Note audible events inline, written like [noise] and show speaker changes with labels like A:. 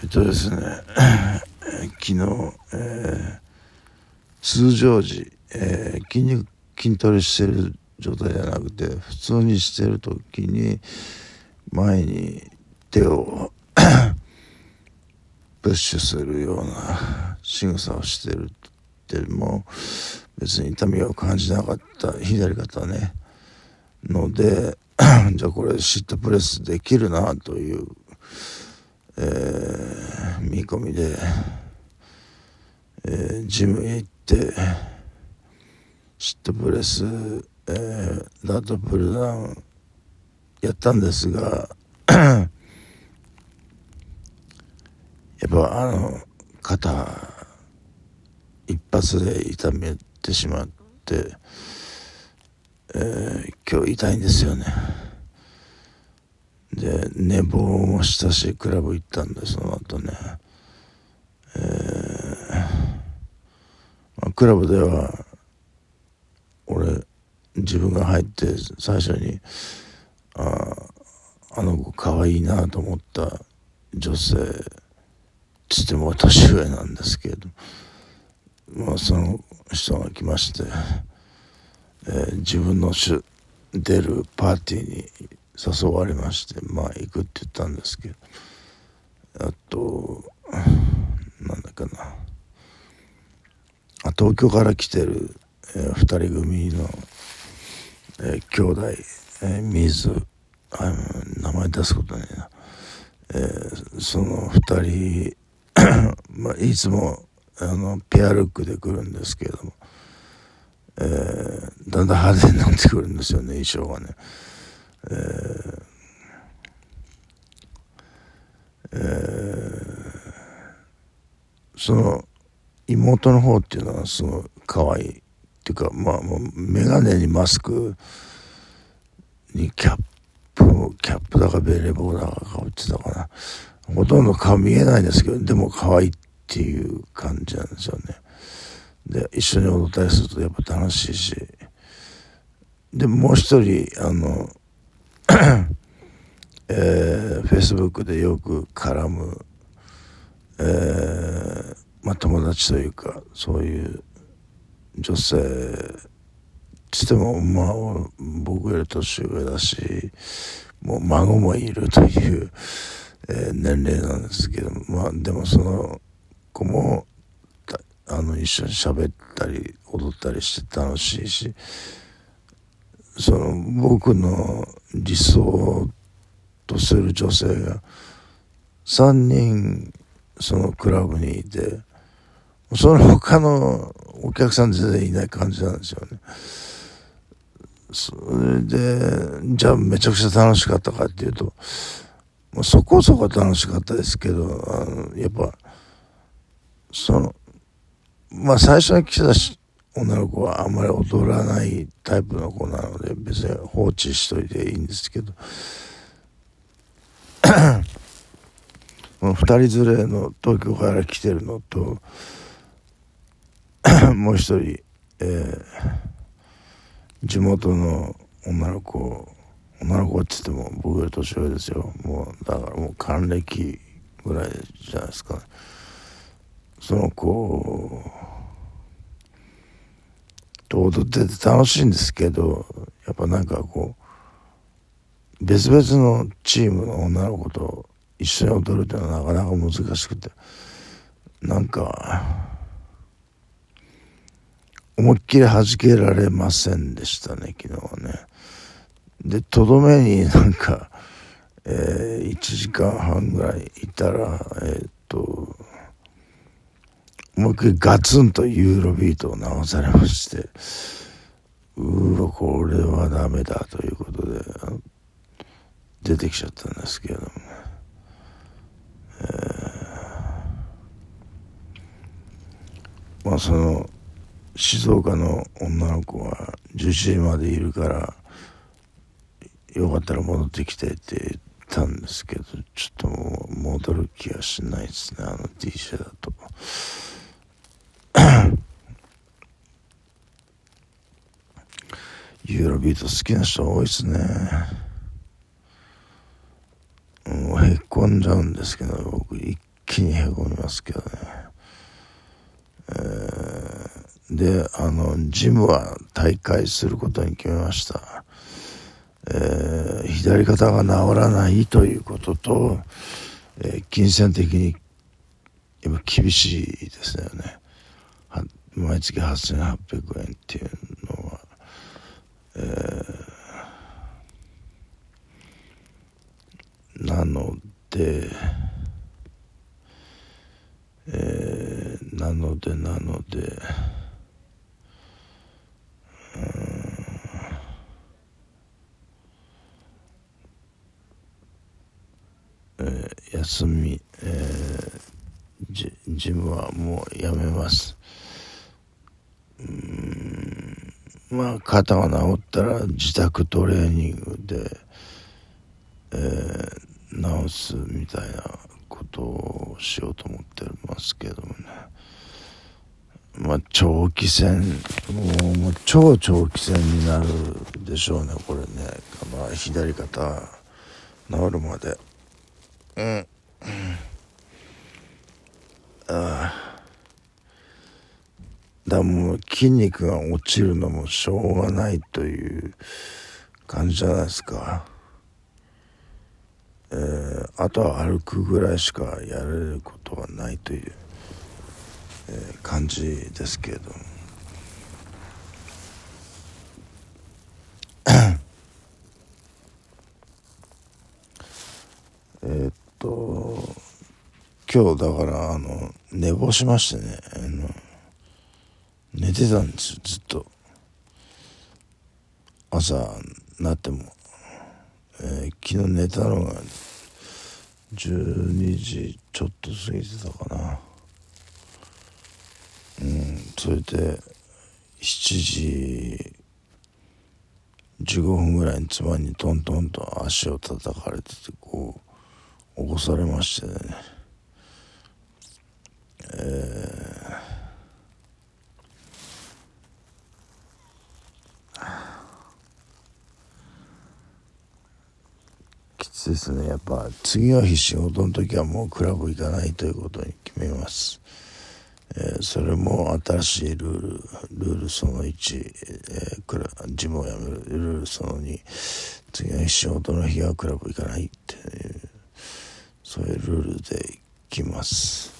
A: えっとですね [coughs] 昨日、えー、通常時、えー、筋肉筋トレしてる状態じゃなくて普通にしてる時に前に手を [coughs] プッシュするような [coughs] 仕草をしてるっても別に痛みを感じなかった左肩ね。のでじゃあこれシットプレスできるなという、えー、見込みで、えー、ジムへ行ってシットプレス、えー、ダートプルダウンやったんですがやっぱあの肩一発で痛めてしまって、えー、今日痛いんですよね。で寝坊もしたしクラブ行ったんでその後ね。えー、まあ、クラブでは俺自分が入って最初にああの子可愛いなと思った女性つっても年上なんですけどまあその人が来まして、えー、自分の出るパーティーに誘われましてまあ行くって言ったんですけどあとなんだかなあ東京から来てる、えー、2人組の、えー、兄弟、えー、水あ名前出すことねえな、えー、その2人 [coughs] まあ、いつもあのペアルックで来るんですけれども、えー、だんだん派手になってくるんですよね衣装がね。えーえー、その妹の方っていうのはすごい可愛いっていうかまあもう眼鏡にマスクにキャップキャップだかベレー帽だかかぶってたかな。ほとんど顔見えないんですけどでも可愛いっていう感じなんですよね。で一緒に踊ったりするとやっぱ楽しいし。でもう一人あの [coughs] えー、Facebook でよく絡む、えー、まあ友達というかそういう女性つってもまあ僕より年上だしもう孫もいるという、えー、年齢なんですけどまあでもその子もあの一緒に喋ったり踊ったりして楽しいしその僕の理想とする女性が3人そのクラブにいてその他のお客さん全然いない感じなんですよね。それでじゃあめちゃくちゃ楽しかったかっていうとそこそこ楽しかったですけどあのやっぱそのまあ最初に来た女の子はあんまり踊らないタイプの子なので別に放置しといていいんですけど。[coughs] 2人連れの東京から来てるのと [coughs] もう一人、えー、地元の女の子女の子って言っても僕より年上ですよ。もうだからもう還暦ぐらいじゃないですかその子と踊ってて楽しいんですけどやっぱなんかこう別々のチームの女の子と一緒に踊るっていうのはなかなか難しくてなんか思いっきり弾けられませんでしたね昨日はね。でとどめになんか、えー、1時間半ぐらいいたらえー、っもう一回ガツンとユーロビートを直されましてうわこれはダメだということで出てきちゃったんですけれども、えー、まあその静岡の女の子は11時までいるからよかったら戻ってきてって言ったんですけどちょっともう戻る気がしないですねあの DJ だと。ユーロビート好きな人多いですね。もうへっこんじゃうんですけど、僕一気にへこみますけどね。えー、で、あの、ジムは大会することに決めました。えー、左肩が治らないということと、えー、金銭的に今厳しいですよね。毎月8800円っていう、えー、なので、えー、なのでなので、えー、休み、えー、ジジムはもうやめます。うんまあ肩が治ったら自宅トレーニングで、えー、治すみたいなことをしようと思ってますけどもね。まあ長期戦もうもう超長期戦になるでしょうねこれね、まあ、左肩治るまで。うんああだもう筋肉が落ちるのもしょうがないという感じじゃないですか。えー、あとは歩くぐらいしかやれることはないという、えー、感じですけれども。[coughs] えっと今日だからあの寝坊しましてねあの寝てたんですよずっと。朝なっても、えー、昨日寝たのが12時ちょっと過ぎてたかな。うんそれで7時15分ぐらいに妻にトントンと足を叩かれててこう起こされましてね。えーですね。やっぱ次の日仕事の時はもうクラブ行かないということに決めます、えー、それも新しいルールルールその1、えー、クラジムを辞めるルールその2次の日仕事の日はクラブ行かないっていうそういうルールで行きます。